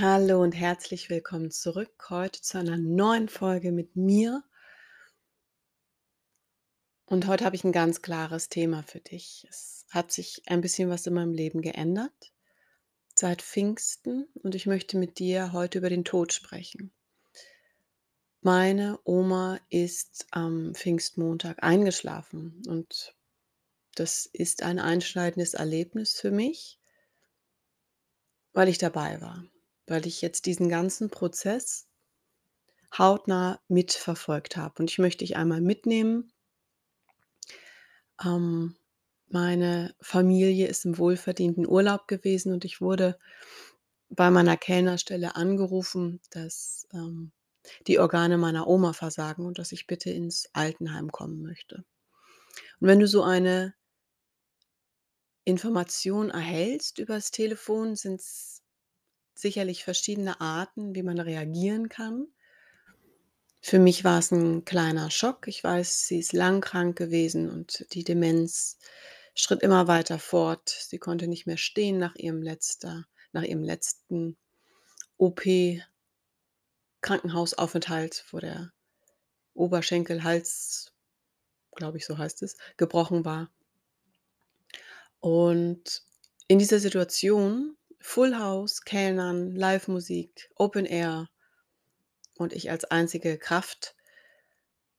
Hallo und herzlich willkommen zurück heute zu einer neuen Folge mit mir. Und heute habe ich ein ganz klares Thema für dich. Es hat sich ein bisschen was in meinem Leben geändert seit Pfingsten und ich möchte mit dir heute über den Tod sprechen. Meine Oma ist am Pfingstmontag eingeschlafen und das ist ein einschneidendes Erlebnis für mich, weil ich dabei war, weil ich jetzt diesen ganzen Prozess hautnah mitverfolgt habe. Und ich möchte dich einmal mitnehmen. Ähm, meine Familie ist im wohlverdienten Urlaub gewesen und ich wurde bei meiner Kellnerstelle angerufen, dass ähm, die Organe meiner Oma versagen und dass ich bitte ins Altenheim kommen möchte. Und wenn du so eine Information erhältst übers Telefon, sind es sicherlich verschiedene Arten, wie man reagieren kann. Für mich war es ein kleiner Schock. Ich weiß, sie ist lang krank gewesen und die Demenz schritt immer weiter fort. Sie konnte nicht mehr stehen nach ihrem letzter nach ihrem letzten OP Krankenhausaufenthalt, wo der Oberschenkelhals, glaube ich, so heißt es, gebrochen war. Und in dieser Situation, Full House, Kellnern, Livemusik, Open Air und ich als einzige Kraft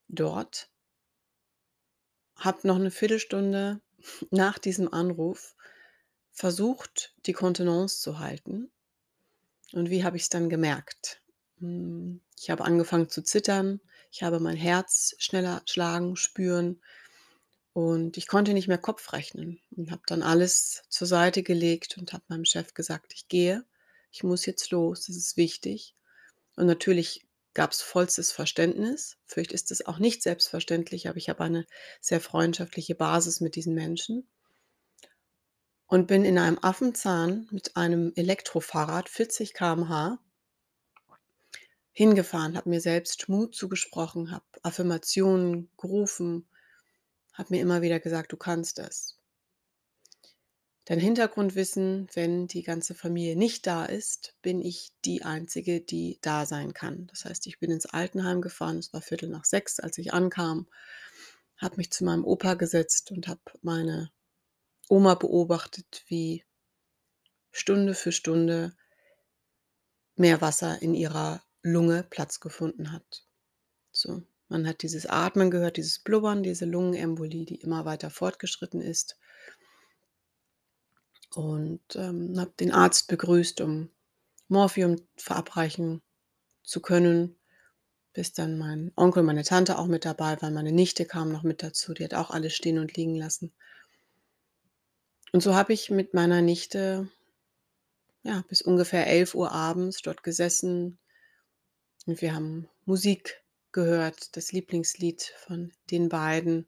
dort, habe noch eine Viertelstunde nach diesem Anruf versucht, die Kontenance zu halten. Und wie habe ich es dann gemerkt? Hm, ich habe angefangen zu zittern, ich habe mein Herz schneller schlagen spüren und ich konnte nicht mehr Kopf rechnen und habe dann alles zur Seite gelegt und habe meinem Chef gesagt: „Ich gehe, ich muss jetzt los, das ist wichtig.“ Und natürlich gab es vollstes Verständnis. Vielleicht ist es auch nicht selbstverständlich, aber ich habe eine sehr freundschaftliche Basis mit diesen Menschen und bin in einem Affenzahn mit einem Elektrofahrrad 40 km/h hingefahren, habe mir selbst Mut zugesprochen, habe Affirmationen gerufen, habe mir immer wieder gesagt: „Du kannst es.“ Dein Hintergrundwissen, wenn die ganze Familie nicht da ist, bin ich die Einzige, die da sein kann. Das heißt, ich bin ins Altenheim gefahren, es war Viertel nach sechs, als ich ankam, habe mich zu meinem Opa gesetzt und habe meine Oma beobachtet, wie Stunde für Stunde mehr Wasser in ihrer Lunge Platz gefunden hat. So, man hat dieses Atmen gehört, dieses Blubbern, diese Lungenembolie, die immer weiter fortgeschritten ist. Und ähm, habe den Arzt begrüßt, um Morphium verabreichen zu können, bis dann mein Onkel, meine Tante auch mit dabei waren. Meine Nichte kam noch mit dazu, die hat auch alles stehen und liegen lassen. Und so habe ich mit meiner Nichte ja, bis ungefähr 11 Uhr abends dort gesessen und wir haben Musik gehört, das Lieblingslied von den beiden.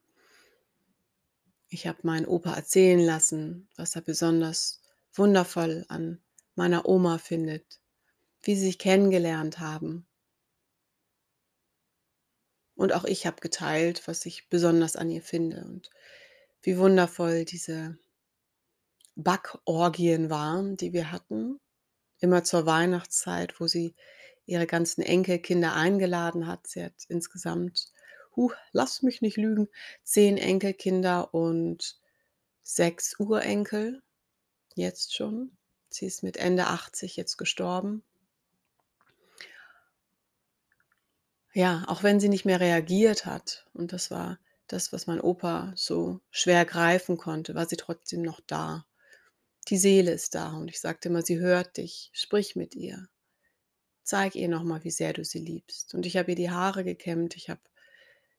Ich habe meinen Opa erzählen lassen, was er besonders wundervoll an meiner Oma findet, wie sie sich kennengelernt haben. Und auch ich habe geteilt, was ich besonders an ihr finde und wie wundervoll diese Backorgien waren, die wir hatten, immer zur Weihnachtszeit, wo sie ihre ganzen Enkelkinder eingeladen hat. Sie hat insgesamt, huh, lass mich nicht lügen, zehn Enkelkinder und sechs Urenkel jetzt schon. Sie ist mit Ende 80 jetzt gestorben. Ja, auch wenn sie nicht mehr reagiert hat, und das war das, was mein Opa so schwer greifen konnte, war sie trotzdem noch da. Die Seele ist da und ich sagte immer, sie hört dich, sprich mit ihr. Zeig ihr nochmal, wie sehr du sie liebst. Und ich habe ihr die Haare gekämmt, ich habe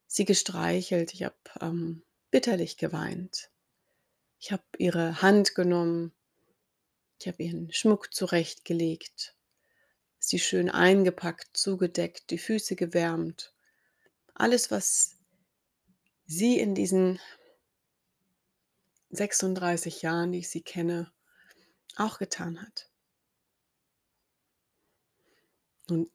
sie gestreichelt, ich habe ähm, bitterlich geweint. Ich habe ihre Hand genommen, ich habe ihren Schmuck zurechtgelegt, sie schön eingepackt, zugedeckt, die Füße gewärmt. Alles, was sie in diesen 36 Jahren, die ich sie kenne, auch getan hat. Und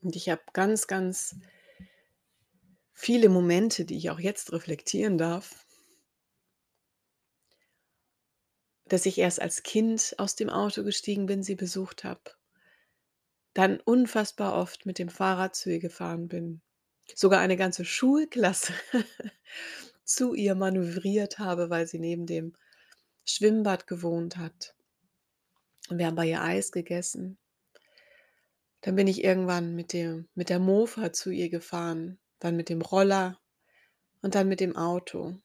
und ich habe ganz, ganz viele Momente, die ich auch jetzt reflektieren darf, dass ich erst als Kind aus dem Auto gestiegen bin, sie besucht habe. Dann unfassbar oft mit dem Fahrrad zu ihr gefahren bin. Sogar eine ganze Schulklasse zu ihr manövriert habe, weil sie neben dem Schwimmbad gewohnt hat. Und wir haben bei ihr Eis gegessen. Dann bin ich irgendwann mit dem mit der Mofa zu ihr gefahren, dann mit dem Roller und dann mit dem Auto.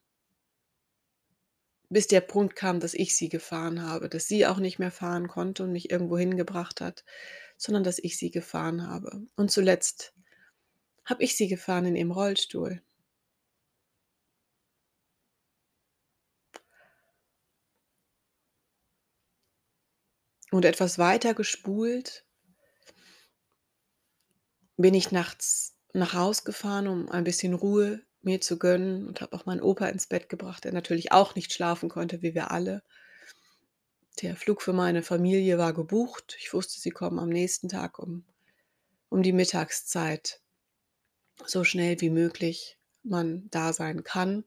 Bis der Punkt kam, dass ich sie gefahren habe, dass sie auch nicht mehr fahren konnte und mich irgendwo hingebracht hat, sondern dass ich sie gefahren habe. Und zuletzt habe ich sie gefahren in ihrem Rollstuhl. Und etwas weiter gespult bin ich nachts nach Haus gefahren, um ein bisschen Ruhe mir zu gönnen und habe auch meinen Opa ins Bett gebracht, der natürlich auch nicht schlafen konnte, wie wir alle. Der Flug für meine Familie war gebucht. Ich wusste, sie kommen am nächsten Tag um, um die Mittagszeit so schnell wie möglich man da sein kann.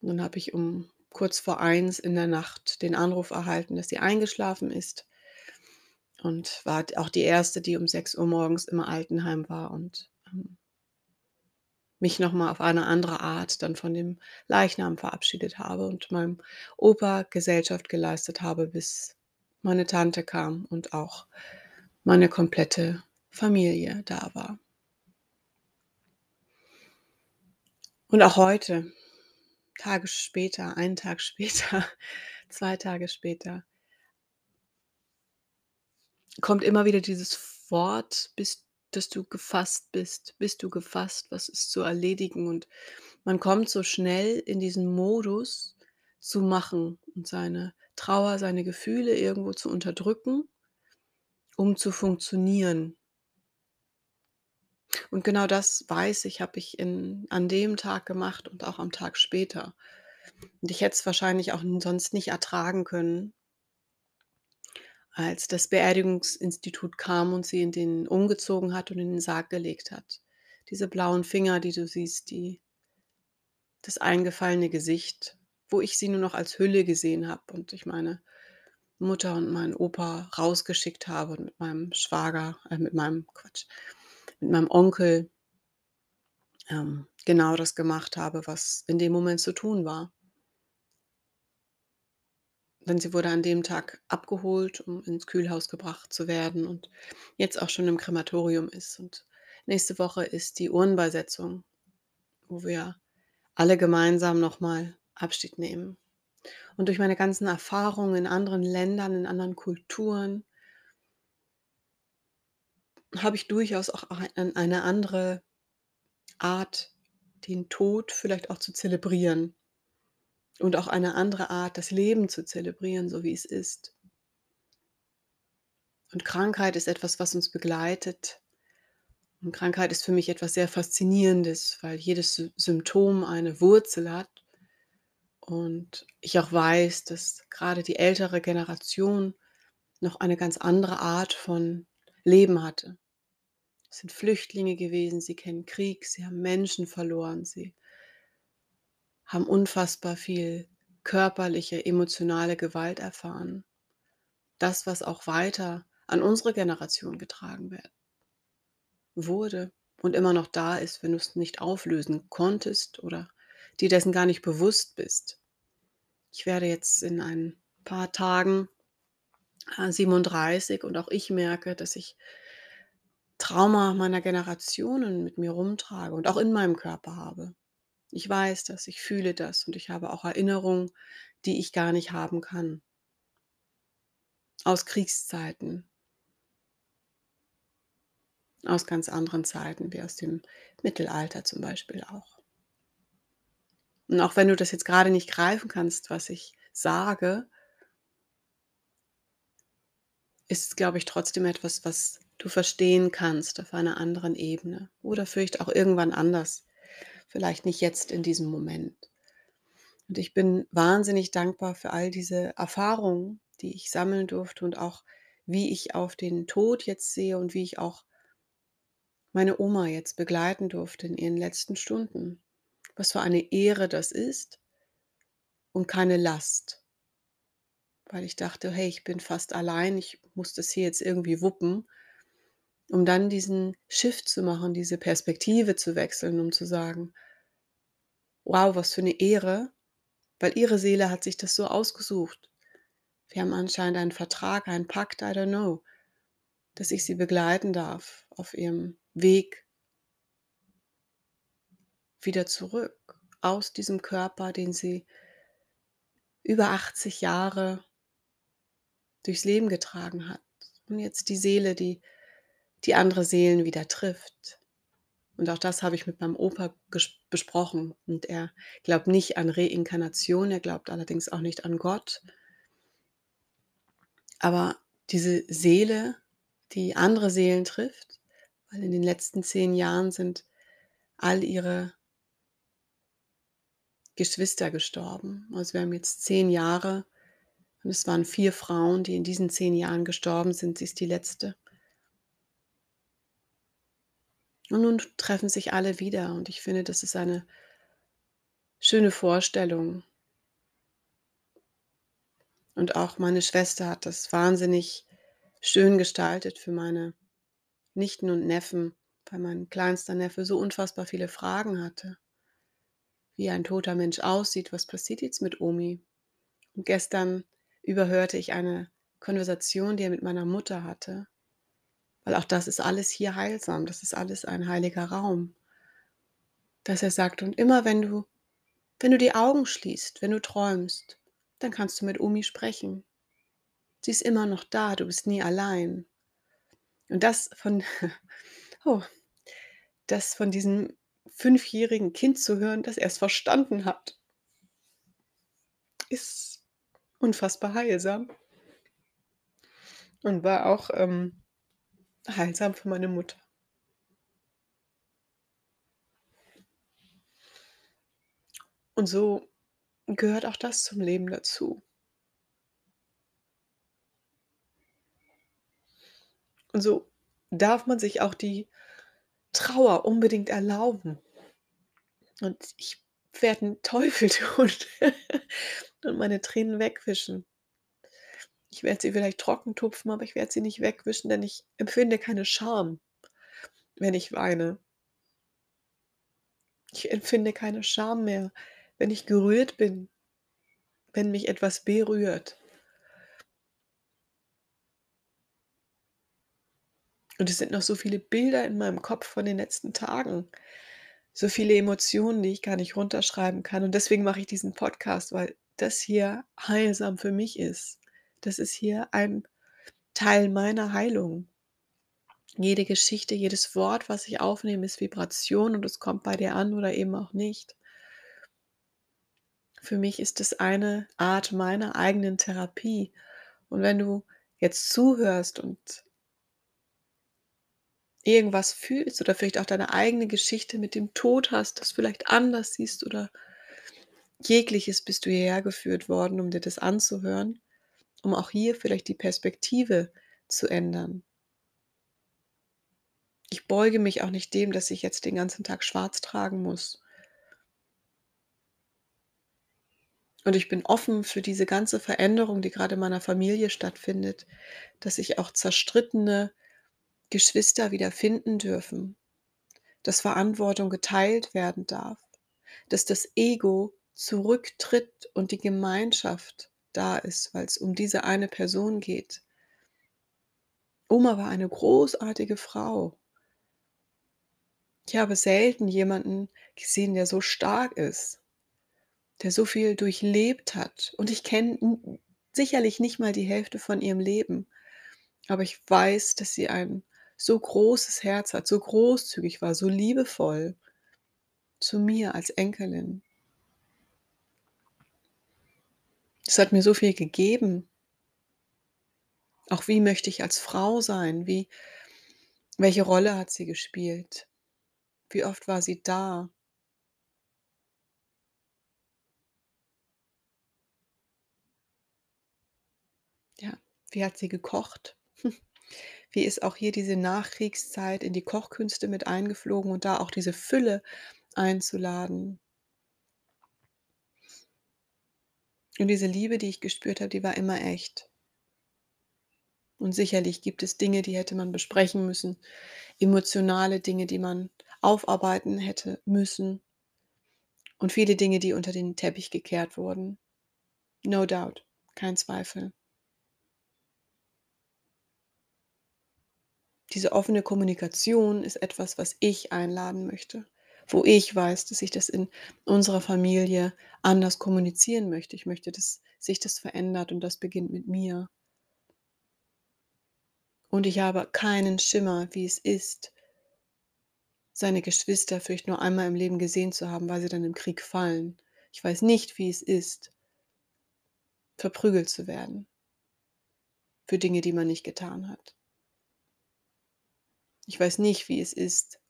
Und dann habe ich um kurz vor eins in der Nacht den Anruf erhalten, dass sie eingeschlafen ist und war auch die erste, die um 6 Uhr morgens im Altenheim war und ähm, mich nochmal auf eine andere Art dann von dem Leichnam verabschiedet habe und meinem Opa Gesellschaft geleistet habe, bis meine Tante kam und auch meine komplette Familie da war. Und auch heute, Tage später, einen Tag später, zwei Tage später, kommt immer wieder dieses Wort, bis dass du gefasst bist. Bist du gefasst? Was ist zu erledigen? Und man kommt so schnell in diesen Modus zu machen und seine Trauer, seine Gefühle irgendwo zu unterdrücken, um zu funktionieren. Und genau das weiß ich, habe ich in, an dem Tag gemacht und auch am Tag später. Und ich hätte es wahrscheinlich auch sonst nicht ertragen können, als das Beerdigungsinstitut kam und sie in den umgezogen hat und in den Sarg gelegt hat. Diese blauen Finger, die du siehst, die das eingefallene Gesicht, wo ich sie nur noch als Hülle gesehen habe und ich meine Mutter und meinen Opa rausgeschickt habe und mit meinem Schwager, äh, mit meinem Quatsch, mit meinem Onkel ähm, genau das gemacht habe, was in dem Moment zu tun war. Denn sie wurde an dem Tag abgeholt, um ins Kühlhaus gebracht zu werden und jetzt auch schon im Krematorium ist. Und nächste Woche ist die Urnenbeisetzung, wo wir alle gemeinsam nochmal Abschied nehmen. Und durch meine ganzen Erfahrungen in anderen Ländern, in anderen Kulturen, habe ich durchaus auch eine andere Art, den Tod vielleicht auch zu zelebrieren. Und auch eine andere Art, das Leben zu zelebrieren, so wie es ist. Und Krankheit ist etwas, was uns begleitet. Und Krankheit ist für mich etwas sehr Faszinierendes, weil jedes Symptom eine Wurzel hat. Und ich auch weiß, dass gerade die ältere Generation noch eine ganz andere Art von Leben hatte. Sind Flüchtlinge gewesen, sie kennen Krieg, sie haben Menschen verloren, sie haben unfassbar viel körperliche, emotionale Gewalt erfahren. Das, was auch weiter an unsere Generation getragen wird, wurde und immer noch da ist, wenn du es nicht auflösen konntest oder dir dessen gar nicht bewusst bist. Ich werde jetzt in ein paar Tagen 37 äh, und auch ich merke, dass ich Trauma meiner Generationen mit mir rumtrage und auch in meinem Körper habe. Ich weiß das, ich fühle das und ich habe auch Erinnerungen, die ich gar nicht haben kann. Aus Kriegszeiten. Aus ganz anderen Zeiten, wie aus dem Mittelalter zum Beispiel auch. Und auch wenn du das jetzt gerade nicht greifen kannst, was ich sage, ist glaube ich, trotzdem etwas, was du verstehen kannst auf einer anderen Ebene oder vielleicht auch irgendwann anders vielleicht nicht jetzt in diesem Moment. Und ich bin wahnsinnig dankbar für all diese Erfahrungen, die ich sammeln durfte und auch wie ich auf den Tod jetzt sehe und wie ich auch meine Oma jetzt begleiten durfte in ihren letzten Stunden. Was für eine Ehre das ist und keine Last. Weil ich dachte: „Hey, ich bin fast allein, ich muss das hier jetzt irgendwie wuppen.“ Um dann diesen Shift zu machen, diese Perspektive zu wechseln, um zu sagen: „Wow, was für 'ne Ehre“, weil ihre Seele hat sich das so ausgesucht. Wir haben anscheinend einen Vertrag, einen Pakt, I don't know, dass ich sie begleiten darf auf ihrem Weg wieder zurück aus diesem Körper, den sie über 80 Jahre durchs Leben getragen hat. Und jetzt die Seele, die die andere Seelen wieder trifft. Und auch das habe ich mit meinem Opa besprochen. Und er glaubt nicht an Reinkarnation, er glaubt allerdings auch nicht an Gott. Aber diese Seele, die andere Seelen trifft, weil in den letzten 10 Jahren sind all ihre Geschwister gestorben. Also wir haben jetzt 10 Jahre und es waren 4 Frauen, die in diesen 10 Jahren gestorben sind. Sie ist die letzte. Und nun treffen sich alle wieder und ich finde, das ist eine schöne Vorstellung. Und auch meine Schwester hat das wahnsinnig schön gestaltet für meine Nichten und Neffen, weil mein kleinster Neffe so unfassbar viele Fragen hatte. Wie ein toter Mensch aussieht, was passiert jetzt mit Omi? Und gestern überhörte ich eine Konversation, die er mit meiner Mutter hatte, weil auch das ist alles hier heilsam, das ist alles ein heiliger Raum. Dass er sagt, und immer wenn du wenn du die Augen schließt, wenn du träumst, dann kannst du mit Omi sprechen. Sie ist immer noch da, du bist nie allein. Und das von oh, das von diesem fünfjährigen Kind zu hören, dass er es verstanden hat ist unfassbar heilsam. Und war auch, ähm, heilsam für meine Mutter. Und so gehört auch das zum Leben dazu. Und so darf man sich auch die Trauer unbedingt erlauben. Und ich werde 'n Teufel tun und meine Tränen wegwischen. Ich werde sie vielleicht trocken tupfen, aber ich werde sie nicht wegwischen, denn ich empfinde keine Scham, wenn ich weine. Ich empfinde keine Scham mehr, wenn ich gerührt bin, wenn mich etwas berührt. Und es sind noch so viele Bilder in meinem Kopf von den letzten Tagen. So viele Emotionen, die ich gar nicht runterschreiben kann. Und deswegen mache ich diesen Podcast, weil das hier heilsam für mich ist. Das ist hier ein Teil meiner Heilung. Jede Geschichte, jedes Wort, was ich aufnehme, ist Vibration und es kommt bei dir an oder eben auch nicht. Für mich ist es eine Art meiner eigenen Therapie. Und wenn du jetzt zuhörst und irgendwas fühlst oder vielleicht auch deine eigene Geschichte mit dem Tod hast, das vielleicht anders siehst oder Jegliches bist du hierher geführt worden, um dir das anzuhören, um auch hier vielleicht die Perspektive zu ändern. Ich beuge mich auch nicht dem, dass ich jetzt den ganzen Tag schwarz tragen muss. Und ich bin offen für diese ganze Veränderung, die gerade in meiner Familie stattfindet, dass sich auch zerstrittene Geschwister wieder finden dürfen, dass Verantwortung geteilt werden darf, dass das Ego zurücktritt und die Gemeinschaft da ist, weil es um diese eine Person geht. Oma war eine großartige Frau. Ich habe selten jemanden gesehen, der so stark ist, der so viel durchlebt hat. Und ich kenne sicherlich nicht mal die Hälfte von ihrem Leben. Aber ich weiß, dass sie ein so großes Herz hat, so großzügig war, so liebevoll zu mir als Enkelin. Es hat mir so viel gegeben. Auch wie möchte ich als Frau sein? Wie welche Rolle hat sie gespielt? Wie oft war sie da? Ja, wie hat sie gekocht? Wie ist auch hier diese Nachkriegszeit in die Kochkünste mit eingeflogen und da auch diese Fülle einzuladen? Und diese Liebe, die ich gespürt habe, die war immer echt. Und sicherlich gibt es Dinge, die hätte man besprechen müssen, emotionale Dinge, die man aufarbeiten hätte müssen und viele Dinge, die unter den Teppich gekehrt wurden. No doubt, kein Zweifel. Diese offene Kommunikation ist etwas, was ich einladen möchte, wo ich weiß, dass ich das in unserer Familie anders kommunizieren möchte. Ich möchte, dass sich das verändert und das beginnt mit mir. Und ich habe keinen Schimmer, wie es ist, seine Geschwister vielleicht nur einmal im Leben gesehen zu haben, weil sie dann im Krieg fallen. Ich weiß nicht, wie es ist, verprügelt zu werden für Dinge, die man nicht getan hat. Ich weiß nicht, wie es ist,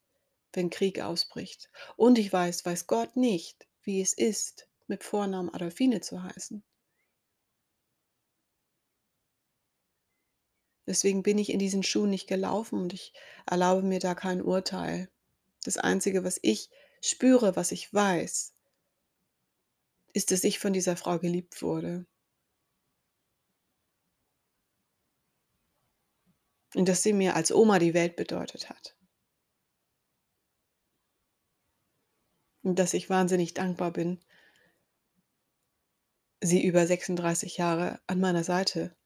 wenn Krieg ausbricht. Und ich weiß, weiß Gott nicht, wie es ist, mit Vornamen Adolfine zu heißen. Deswegen bin ich in diesen Schuhen nicht gelaufen und ich erlaube mir da kein Urteil. Das Einzige, was ich spüre, was ich weiß, ist, dass ich von dieser Frau geliebt wurde. Und dass sie mir als Oma die Welt bedeutet hat. Und dass ich wahnsinnig dankbar bin, sie über 36 Jahre an meiner Seite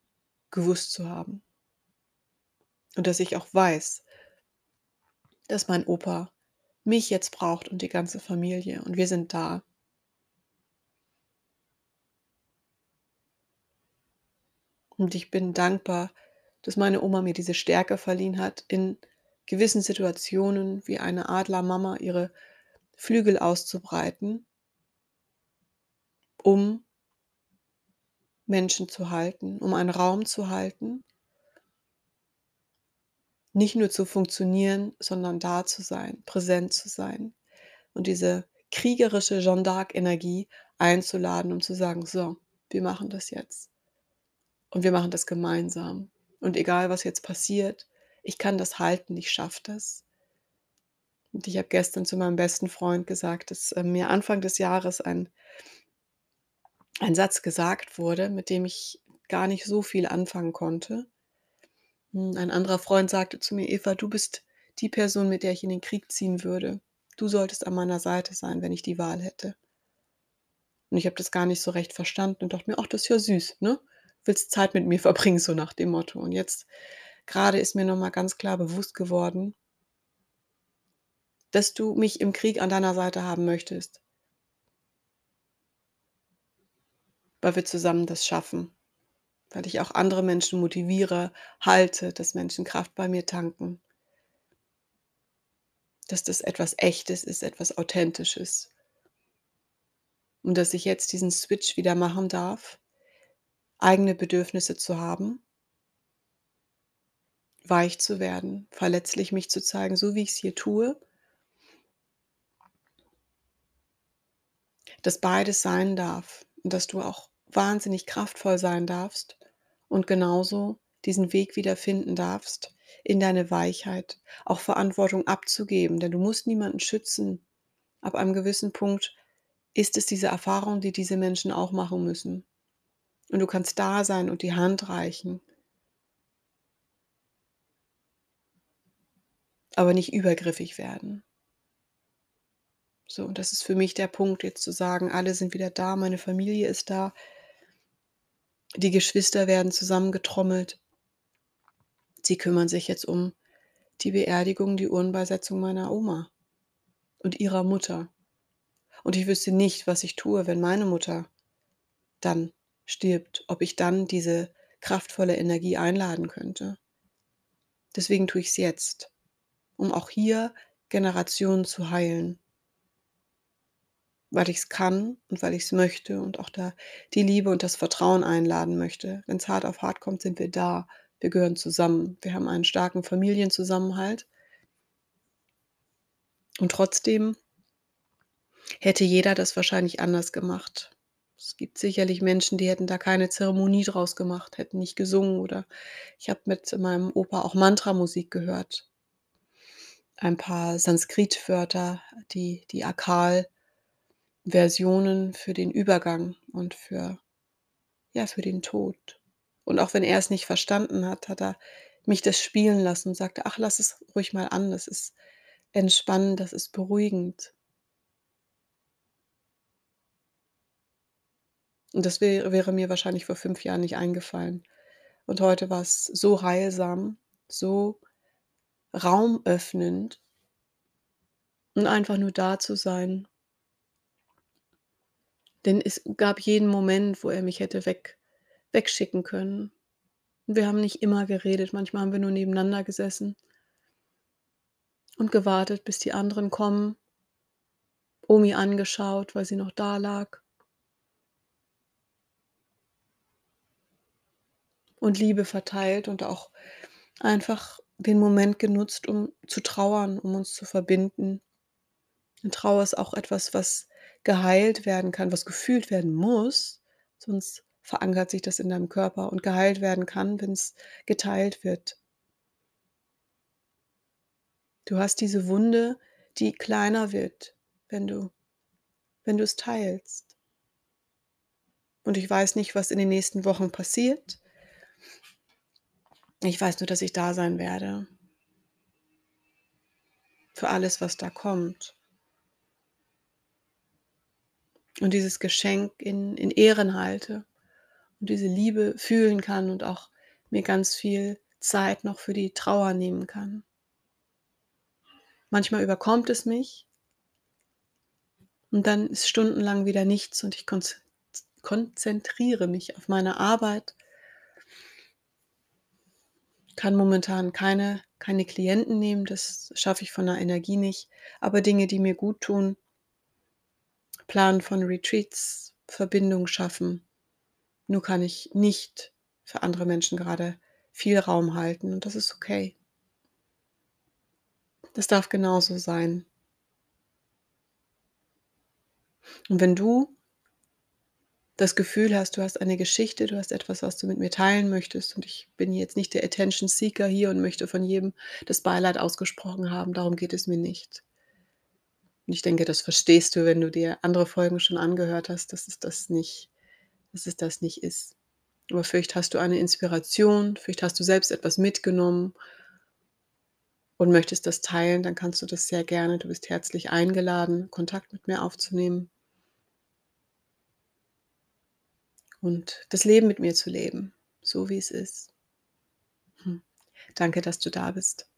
gewusst zu haben. Und dass ich auch weiß, dass mein Opa mich jetzt braucht und die ganze Familie. Und wir sind da. Und ich bin dankbar, dass meine Oma mir diese Stärke verliehen hat, in gewissen Situationen wie eine Adlermama ihre Flügel auszubreiten, um Menschen zu halten, um einen Raum zu halten, nicht nur zu funktionieren, sondern da zu sein, präsent zu sein und diese kriegerische Jeanne d'Arc-Energie einzuladen, um zu sagen, so, wir machen das jetzt. Und wir machen das gemeinsam. Und egal, was jetzt passiert, ich kann das halten, ich schaffe das. Und ich habe gestern zu meinem besten Freund gesagt, dass äh, mir Anfang des Jahres ein, ein Satz gesagt wurde, mit dem ich gar nicht so viel anfangen konnte. Hm, ein anderer Freund sagte zu mir, Eva, du bist die Person, mit der ich in den Krieg ziehen würde. Du solltest an meiner Seite sein, wenn ich die Wahl hätte. Und ich habe das gar nicht so recht verstanden und dachte mir, ach, das ist ja süß, ne? Willst Zeit mit mir verbringen, so nach dem Motto. Und jetzt gerade ist mir nochmal ganz klar bewusst geworden, dass du mich im Krieg an deiner Seite haben möchtest. Weil wir zusammen das schaffen weil ich auch andere Menschen motiviere, halte, dass Menschen Kraft bei mir tanken. Dass das etwas Echtes ist, etwas Authentisches. Und dass ich jetzt diesen Switch wieder machen darf, eigene Bedürfnisse zu haben, weich zu werden, verletzlich mich zu zeigen, so wie ich es hier tue. Dass beides sein darf und dass du auch wahnsinnig kraftvoll sein darfst und genauso diesen Weg wieder finden darfst in deine Weichheit, auch Verantwortung abzugeben, denn du musst niemanden schützen. Ab einem gewissen Punkt ist es diese Erfahrung, die diese Menschen auch machen müssen. Und du kannst da sein und die Hand reichen. Aber nicht übergriffig werden. So, und das ist für mich der Punkt, jetzt zu sagen, alle sind wieder da, meine Familie ist da, die Geschwister werden zusammengetrommelt. Sie kümmern sich jetzt um die Beerdigung, die Urnenbeisetzung meiner Oma und ihrer Mutter. Und ich wüsste nicht, was ich tue, wenn meine Mutter dann stirbt, ob ich dann diese kraftvolle Energie einladen könnte. Deswegen tue ich es jetzt, um auch hier Generationen zu heilen weil ich es kann und weil ich es möchte und auch da die Liebe und das Vertrauen einladen möchte. Wenn es hart auf hart kommt, sind wir da. Wir gehören zusammen. Wir haben einen starken Familienzusammenhalt. Und trotzdem hätte jeder das wahrscheinlich anders gemacht. Es gibt sicherlich Menschen, die hätten da keine Zeremonie draus gemacht, hätten nicht gesungen oder ich habe mit meinem Opa auch Mantramusik gehört. Ein paar Sanskrit-Wörter, die, die Akal Versionen für den Übergang und für ja, für den Tod. Und auch wenn er es nicht verstanden hat, hat er mich das spielen lassen und sagte: „Ach, lass es ruhig mal an, das ist entspannend, das ist beruhigend.“ Und das wäre wäre mir wahrscheinlich vor 5 Jahren nicht eingefallen. Und heute war's so heilsam, so raumöffnend und einfach nur da zu sein. Denn es gab jeden Moment, wo er mich hätte weg wegschicken können. Wir haben nicht immer geredet, manchmal haben wir nur nebeneinander gesessen und gewartet, bis die anderen kommen. Omi angeschaut, weil sie noch da lag. Und Liebe verteilt und auch einfach den Moment genutzt, um zu trauern, um uns zu verbinden. Und Trauer ist auch etwas, was geheilt werden kann, was gefühlt werden muss, sonst verankert sich das in deinem Körper und geheilt werden kann, wenn's geteilt wird. Du hast diese Wunde, die kleiner wird, wenn du wenn du's teilst. Und ich weiß nicht, was in den nächsten Wochen passiert. Ich weiß nur, dass ich da sein werde. Für alles, was da kommt. Und dieses Geschenk in in Ehren halte und diese Liebe fühlen kann und auch mir ganz viel Zeit noch für die Trauer nehmen kann. Manchmal überkommt es mich und dann ist stundenlang wieder nichts und ich konz konzentriere mich auf meine Arbeit kann momentan keine keine Klienten nehmen, das schaffe ich von der Energie nicht, aber Dinge, die mir guttun Planen von Retreats, Verbindung schaffen. Nur kann ich nicht für andere Menschen grade viel Raum halten und das ist okay. Das darf genauso sein. Und wenn du das Gefühl hast, du hast eine Geschichte, du hast etwas, was du mit mir teilen möchtest und ich bin jetzt nicht der Attention Seeker hier und möchte von jedem das Beileid ausgesprochen haben, darum geht es mir nicht. Und ich denke, das verstehst du, wenn du dir andere Folgen schon angehört hast, dass es das nicht dass es das nicht ist. Aber vielleicht hast du eine Inspiration, vielleicht hast du selbst etwas mitgenommen und möchtest das teilen, dann kannst du das sehr gerne. Du bist herzlich eingeladen, Kontakt mit mir aufzunehmen. Und das Leben mit mir zu leben, so wie es ist. Hm, danke, dass du da bist.